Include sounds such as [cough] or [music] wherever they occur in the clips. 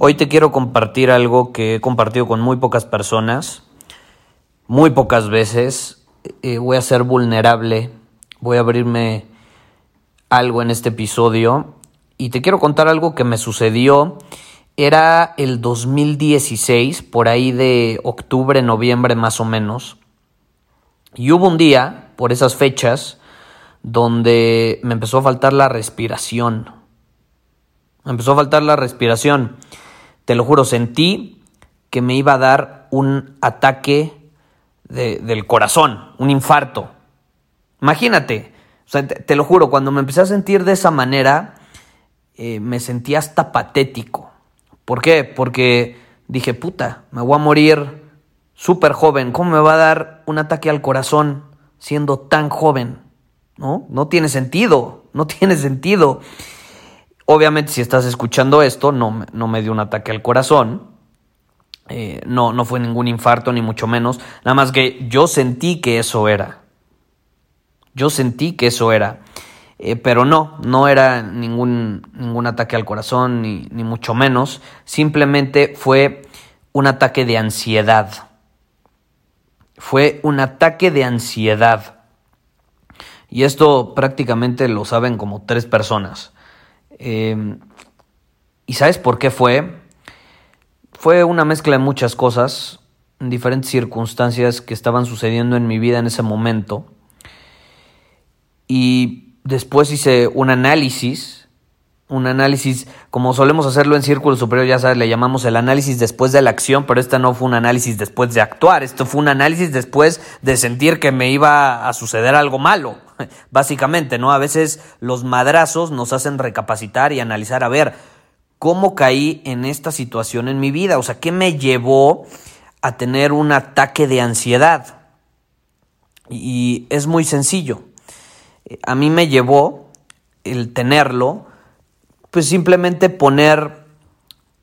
Hoy te quiero compartir algo que he compartido con muy pocas personas, muy pocas veces. Eh, voy a ser vulnerable, voy a abrirme algo en este episodio y te quiero contar algo que me sucedió. Era el 2016, por ahí de octubre, noviembre más o menos. Y hubo un día, por esas fechas, donde me empezó a faltar la respiración. Me empezó a faltar la respiración. Te lo juro, sentí que me iba a dar un ataque del corazón, un infarto. Imagínate, te, lo juro, cuando me empecé a sentir de esa manera, eh, me sentí hasta patético. ¿Por qué? Porque dije, puta, me voy a morir súper joven. ¿Cómo me va a dar un ataque al corazón siendo tan joven? ¿No? No tiene sentido, no [laughs] tiene sentido. Obviamente si estás escuchando esto, no, no me dio un ataque al corazón. Eh, no, no fue ningún infarto, ni mucho menos. Nada más que yo sentí que eso era. Yo sentí que eso era. Eh, pero no, no era ningún, ningún ataque al corazón, ni, ni mucho menos. Simplemente fue un ataque de ansiedad. Fue un ataque de ansiedad. Y esto prácticamente lo saben como tres personas. Em, ¿Y sabes por qué fue? Fue una mezcla de muchas cosas, en diferentes circunstancias que estaban sucediendo en mi vida en ese momento. Y después hice un análisis, un análisis como solemos hacerlo en Círculo Superior, ya sabes, le llamamos el análisis después de la acción, pero este no fue un análisis después de actuar, esto fue un análisis después de sentir que me iba a suceder algo malo. [laughs] Básicamente, ¿no? A veces los madrazos nos hacen recapacitar y analizar, a ver, ¿cómo caí en esta situación en mi vida? O sea, ¿qué me llevó a tener un ataque de ansiedad? Y es muy sencillo. A mí me llevó el tenerlo, pues simplemente poner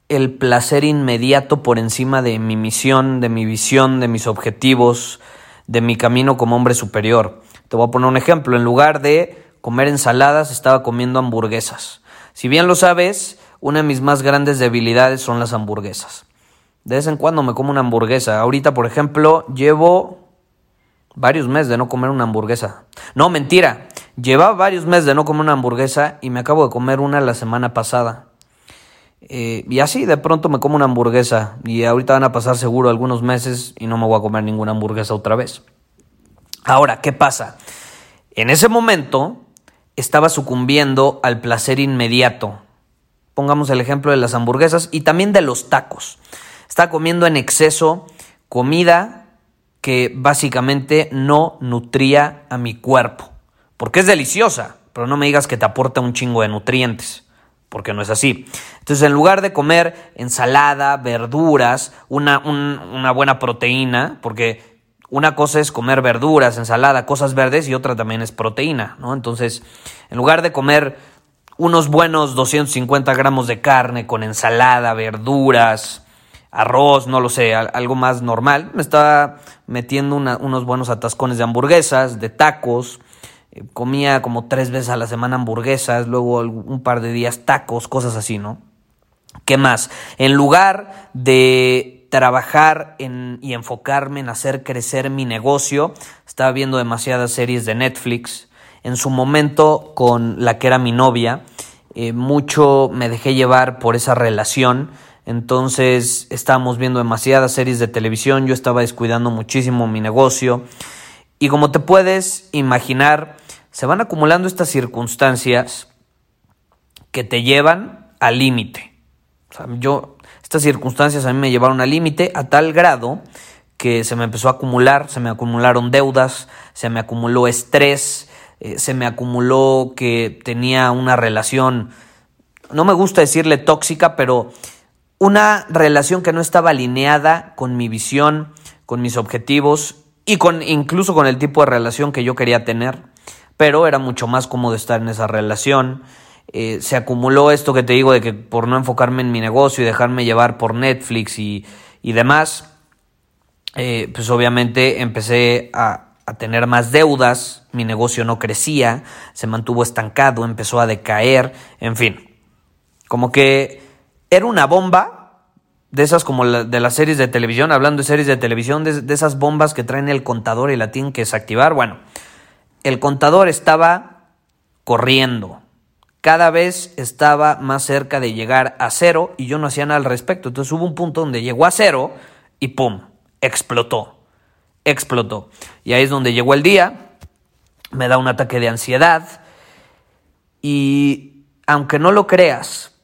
el placer inmediato por encima de mi misión, de mi visión, de mis objetivos, de mi camino como hombre superior. Te voy a poner un ejemplo. En lugar de comer ensaladas, estaba comiendo hamburguesas. Si bien lo sabes, una de mis más grandes debilidades son las hamburguesas. De vez en cuando me como una hamburguesa. Ahorita, por ejemplo, llevo varios meses de no comer una hamburguesa. No, mentira. Llevaba varios meses de no comer una hamburguesa y me acabo de comer una la semana pasada. Eh, y así de pronto me como una hamburguesa y ahorita van a pasar seguro algunos meses y no me voy a comer ninguna hamburguesa otra vez. Ahora, ¿qué pasa? En ese momento estaba sucumbiendo al placer inmediato. Pongamos el ejemplo de las hamburguesas y también de los tacos. Estaba comiendo en exceso comida que básicamente no nutría a mi cuerpo. Porque es deliciosa, pero no me digas que te aporta un chingo de nutrientes, porque no es así. Entonces, en lugar de comer ensalada, verduras, una, una buena proteína, porque una cosa es comer verduras, ensalada, cosas verdes y otra también es proteína, ¿no? Entonces, en lugar de comer unos buenos 250 gramos de carne con ensalada, verduras, arroz, no lo sé, algo más normal, me estaba metiendo unos buenos atascones de hamburguesas, de tacos, eh, comía como tres veces a la semana hamburguesas, luego un par de días tacos, cosas así, ¿no? ¿Qué más? En lugar de trabajar y enfocarme en hacer crecer mi negocio. Estaba viendo demasiadas series de Netflix. En su momento, con la que era mi novia, eh, mucho me dejé llevar por esa relación. Entonces estábamos viendo demasiadas series de televisión, yo estaba descuidando muchísimo mi negocio. Y como te puedes imaginar, se van acumulando estas circunstancias que te llevan al límite. yo, estas circunstancias a mí me llevaron al límite a tal grado que se me empezó a acumular, se me acumularon deudas, se me acumuló estrés, eh, se me acumuló que tenía una relación, no me gusta decirle tóxica, pero una relación que no estaba alineada con mi visión, con mis objetivos y con incluso con el tipo de relación que yo quería tener, pero era mucho más cómodo estar en esa relación. Eh, se acumuló esto que te digo de que por no enfocarme en mi negocio y dejarme llevar por Netflix y, y demás, eh, pues obviamente empecé a, a tener más deudas, mi negocio no crecía, se mantuvo estancado, empezó a decaer, en fin, como que era una bomba de esas como de las series de televisión, hablando de series de televisión, de, de, esas bombas que traen el contador y la tienen que desactivar. Bueno, el contador estaba corriendo. Cada vez estaba más cerca de llegar a cero y yo no hacía nada al respecto. Entonces hubo un punto donde llegó a cero y ¡pum! explotó, explotó. Y ahí es donde llegó el día, me da un ataque de ansiedad y aunque no lo creas,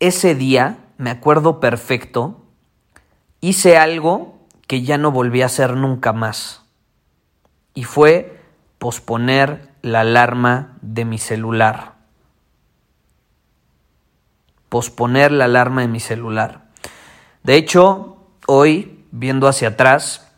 ese día, me acuerdo perfecto, hice algo que ya no volví a hacer nunca más. Y fue posponer la alarma de mi celular. Posponer la alarma de mi celular. De hecho, hoy viendo hacia atrás,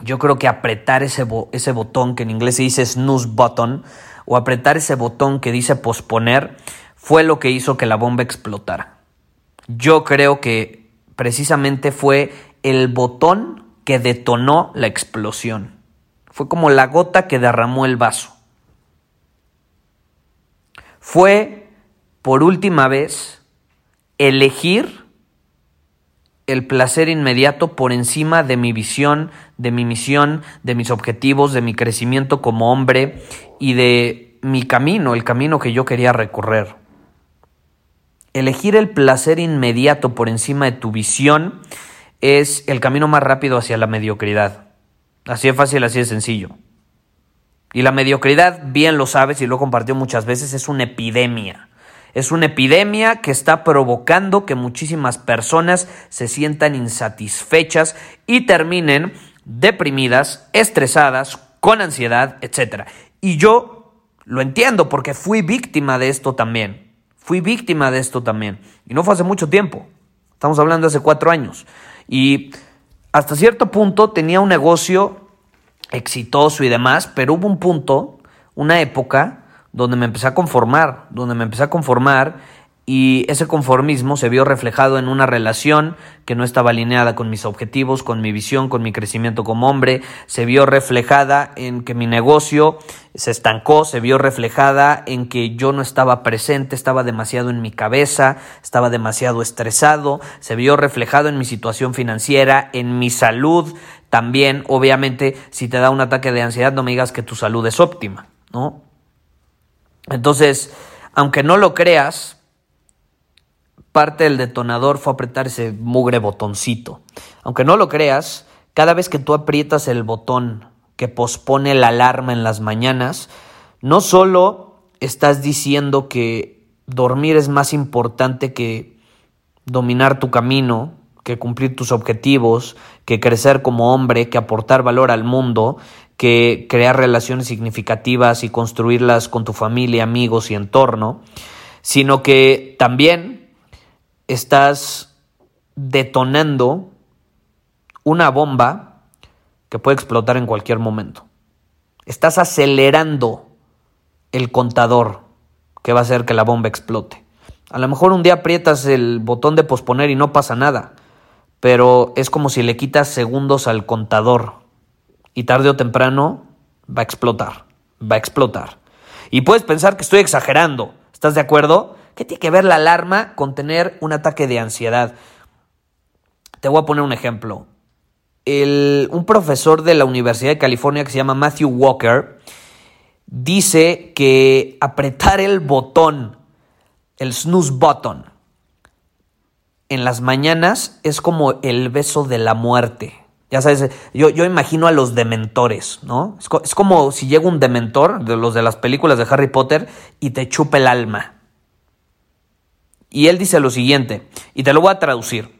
yo creo que apretar ese, botón que en inglés se dice snooze button, o apretar ese botón que dice posponer, fue lo que hizo que la bomba explotara. Yo creo que precisamente fue el botón que detonó la explosión. Fue como la gota que derramó el vaso. Fue, por última vez, elegir el placer inmediato por encima de mi visión, de mi misión, de mis objetivos, de mi crecimiento como hombre y de mi camino, el camino que yo quería recorrer. Elegir el placer inmediato por encima de tu visión es el camino más rápido hacia la mediocridad. Así de fácil, así de sencillo. Y la mediocridad, bien lo sabes y lo he compartido muchas veces, es una epidemia. Es una epidemia que está provocando que muchísimas personas se sientan insatisfechas y terminen deprimidas, estresadas, con ansiedad, etc. Y yo lo entiendo porque fui víctima de esto también. Fui víctima de esto también. Y no fue hace mucho tiempo. Estamos hablando hace cuatro años. Y hasta cierto punto tenía un negocio exitoso y demás, pero hubo un punto, una época, donde me empecé a conformar, donde me empecé a conformar y ese conformismo se vio reflejado en una relación que no estaba alineada con mis objetivos, con mi visión, con mi crecimiento como hombre, se vio reflejada en que mi negocio se estancó, se vio reflejada en que yo no estaba presente, estaba demasiado en mi cabeza, estaba demasiado estresado, se vio reflejado en mi situación financiera, en mi salud, también, obviamente, si te da un ataque de ansiedad, no me digas que tu salud es óptima, ¿no? Entonces, aunque no lo creas, parte del detonador fue apretar ese mugre botoncito. Aunque no lo creas, cada vez que tú aprietas el botón que pospone la alarma en las mañanas, no solo estás diciendo que dormir es más importante que dominar tu camino, que cumplir tus objetivos, que crecer como hombre, que aportar valor al mundo, que crear relaciones significativas y construirlas con tu familia, amigos y entorno, sino que también estás detonando una bomba que puede explotar en cualquier momento. Estás acelerando el contador que va a hacer que la bomba explote. A lo mejor un día aprietas el botón de posponer y no pasa nada, pero es como si le quitas segundos al contador y tarde o temprano va a explotar, va a explotar. Y puedes pensar que estoy exagerando, ¿estás de acuerdo? ¿Qué tiene que ver la alarma con tener un ataque de ansiedad? Te voy a poner un ejemplo. un profesor de la Universidad de California que se llama Matthew Walker dice que apretar el botón, el snooze button, en las mañanas es como el beso de la muerte. Ya sabes, yo, yo imagino a los dementores, ¿no? Es, como si llega un dementor, de los de las películas de Harry Potter, y te chupa el alma. Y él dice lo siguiente, y te lo voy a traducir,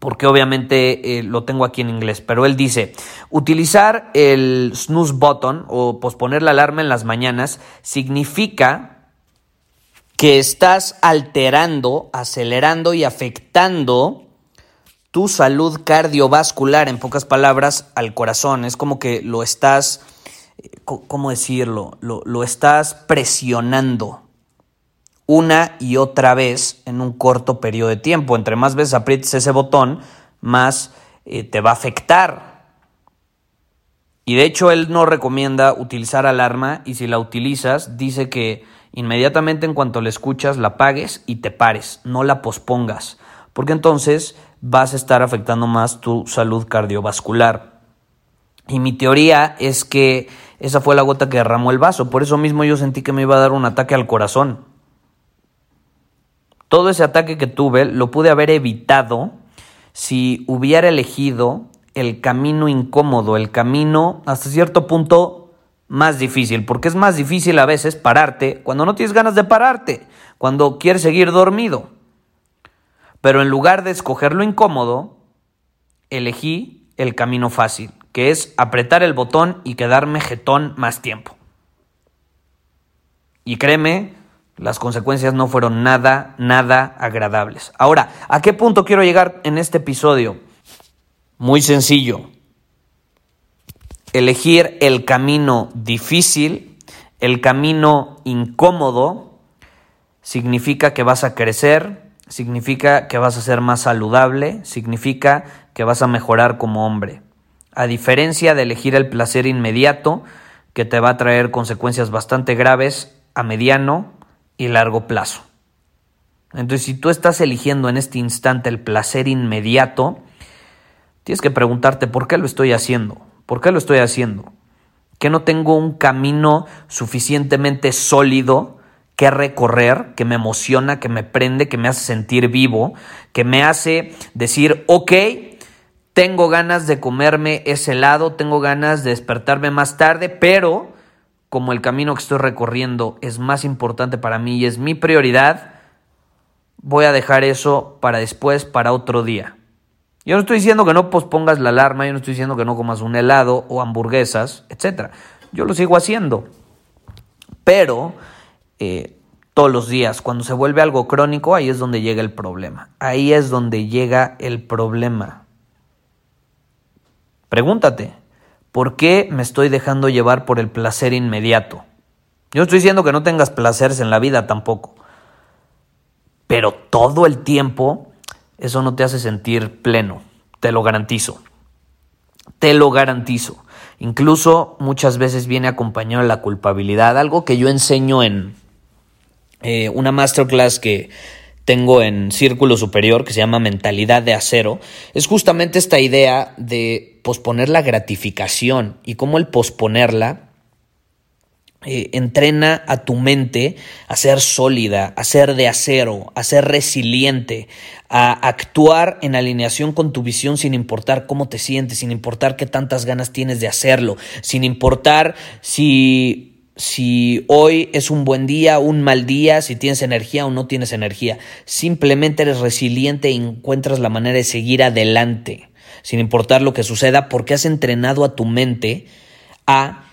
porque obviamente eh, lo tengo aquí en inglés, pero él dice, utilizar el snooze button o posponer la alarma en las mañanas significa que estás alterando, acelerando y afectando tu salud cardiovascular, en pocas palabras, al corazón. Es como que lo estás, eh, ¿cómo decirlo? Lo, lo estás presionando una y otra vez en un corto periodo de tiempo. Entre más veces aprietes ese botón, más eh, te va a afectar. Y de hecho él no recomienda utilizar alarma y si la utilizas dice que inmediatamente en cuanto la escuchas la apagues y te pares, no la pospongas, porque entonces vas a estar afectando más tu salud cardiovascular. Y mi teoría es que esa fue la gota que derramó el vaso, por eso mismo yo sentí que me iba a dar un ataque al corazón. Todo ese ataque que tuve lo pude haber evitado si hubiera elegido el camino incómodo, el camino hasta cierto punto más difícil, porque es más difícil a veces pararte cuando no tienes ganas de pararte, cuando quieres seguir dormido. Pero en lugar de escoger lo incómodo, elegí el camino fácil, que es apretar el botón y quedarme jetón más tiempo. Y créeme, las consecuencias no fueron nada, nada agradables. Ahora, ¿a qué punto quiero llegar en este episodio? Muy sencillo. Elegir el camino difícil, el camino incómodo, significa que vas a crecer, significa que vas a ser más saludable, significa que vas a mejorar como hombre. A diferencia de elegir el placer inmediato, que te va a traer consecuencias bastante graves a mediano y largo plazo. Entonces, si tú estás eligiendo en este instante el placer inmediato, tienes que preguntarte por qué lo estoy haciendo, por qué lo estoy haciendo, que no tengo un camino suficientemente sólido que recorrer, que me emociona, que me prende, que me hace sentir vivo, que me hace decir, ok, tengo ganas de comerme ese helado, tengo ganas de despertarme más tarde, pero como el camino que estoy recorriendo es más importante para mí y es mi prioridad, voy a dejar eso para después, para otro día. Yo no estoy diciendo que no pospongas la alarma, yo no estoy diciendo que no comas un helado o hamburguesas, etc. Yo lo sigo haciendo. Pero eh, todos los días, cuando se vuelve algo crónico, ahí es donde llega el problema. Ahí es donde llega el problema. Pregúntate, ¿Por qué me estoy dejando llevar por el placer inmediato? Yo estoy diciendo que no tengas placeres en la vida tampoco. Pero todo el tiempo eso no te hace sentir pleno, te lo garantizo. Te lo garantizo. Incluso muchas veces viene acompañado de la culpabilidad, algo que yo enseño en eh, una masterclass que tengo en Círculo Superior, que se llama Mentalidad de Acero, es justamente esta idea de posponer la gratificación y cómo el posponerla eh, entrena a tu mente a ser sólida, a ser de acero, a ser resiliente, a actuar en alineación con tu visión sin importar cómo te sientes, sin importar qué tantas ganas tienes de hacerlo, sin importar si si hoy es un buen día, un mal día, si tienes energía o no tienes energía. Simplemente eres resiliente y encuentras la manera de seguir adelante, sin importar lo que suceda, porque has entrenado a tu mente a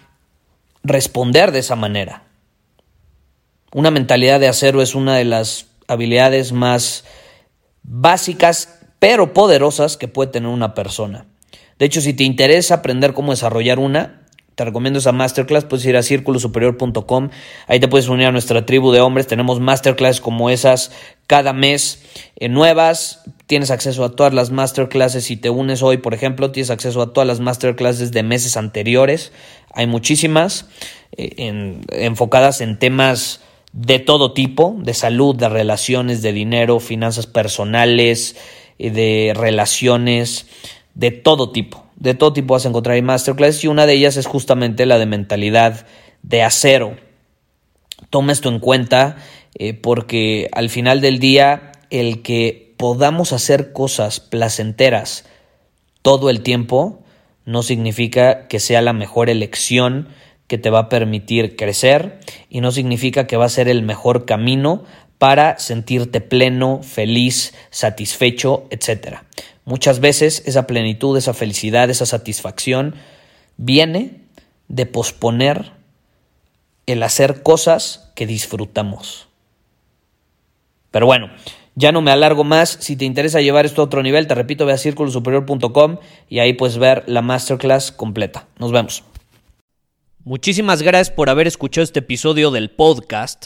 responder de esa manera. Una mentalidad de acero es una de las habilidades más básicas, pero poderosas que puede tener una persona. De hecho, si te interesa aprender cómo desarrollar una, te recomiendo esa masterclass, puedes ir a círculosuperior.com, ahí te puedes unir a nuestra tribu de hombres, tenemos masterclass como esas cada mes eh, nuevas, tienes acceso a todas las masterclasses, si te unes hoy, por ejemplo, tienes acceso a todas las masterclasses de meses anteriores, hay muchísimas eh, enfocadas en temas de todo tipo, de salud, de relaciones, de dinero, finanzas personales, eh, de relaciones, de todo tipo de todo tipo vas a encontrar en masterclass y una de ellas es justamente la de mentalidad de acero. Toma esto en cuenta eh, porque al final del día el que podamos hacer cosas placenteras todo el tiempo no significa que sea la mejor elección que te va a permitir crecer y no significa que va a ser el mejor camino para sentirte pleno, feliz, satisfecho, etc. Muchas veces esa plenitud, esa felicidad, esa satisfacción viene de posponer el hacer cosas que disfrutamos. Pero bueno, ya no me alargo más. Si te interesa llevar esto a otro nivel, te repito, ve a círculosuperior.com y ahí puedes ver la masterclass completa. Nos vemos. Muchísimas gracias por haber escuchado este episodio del podcast.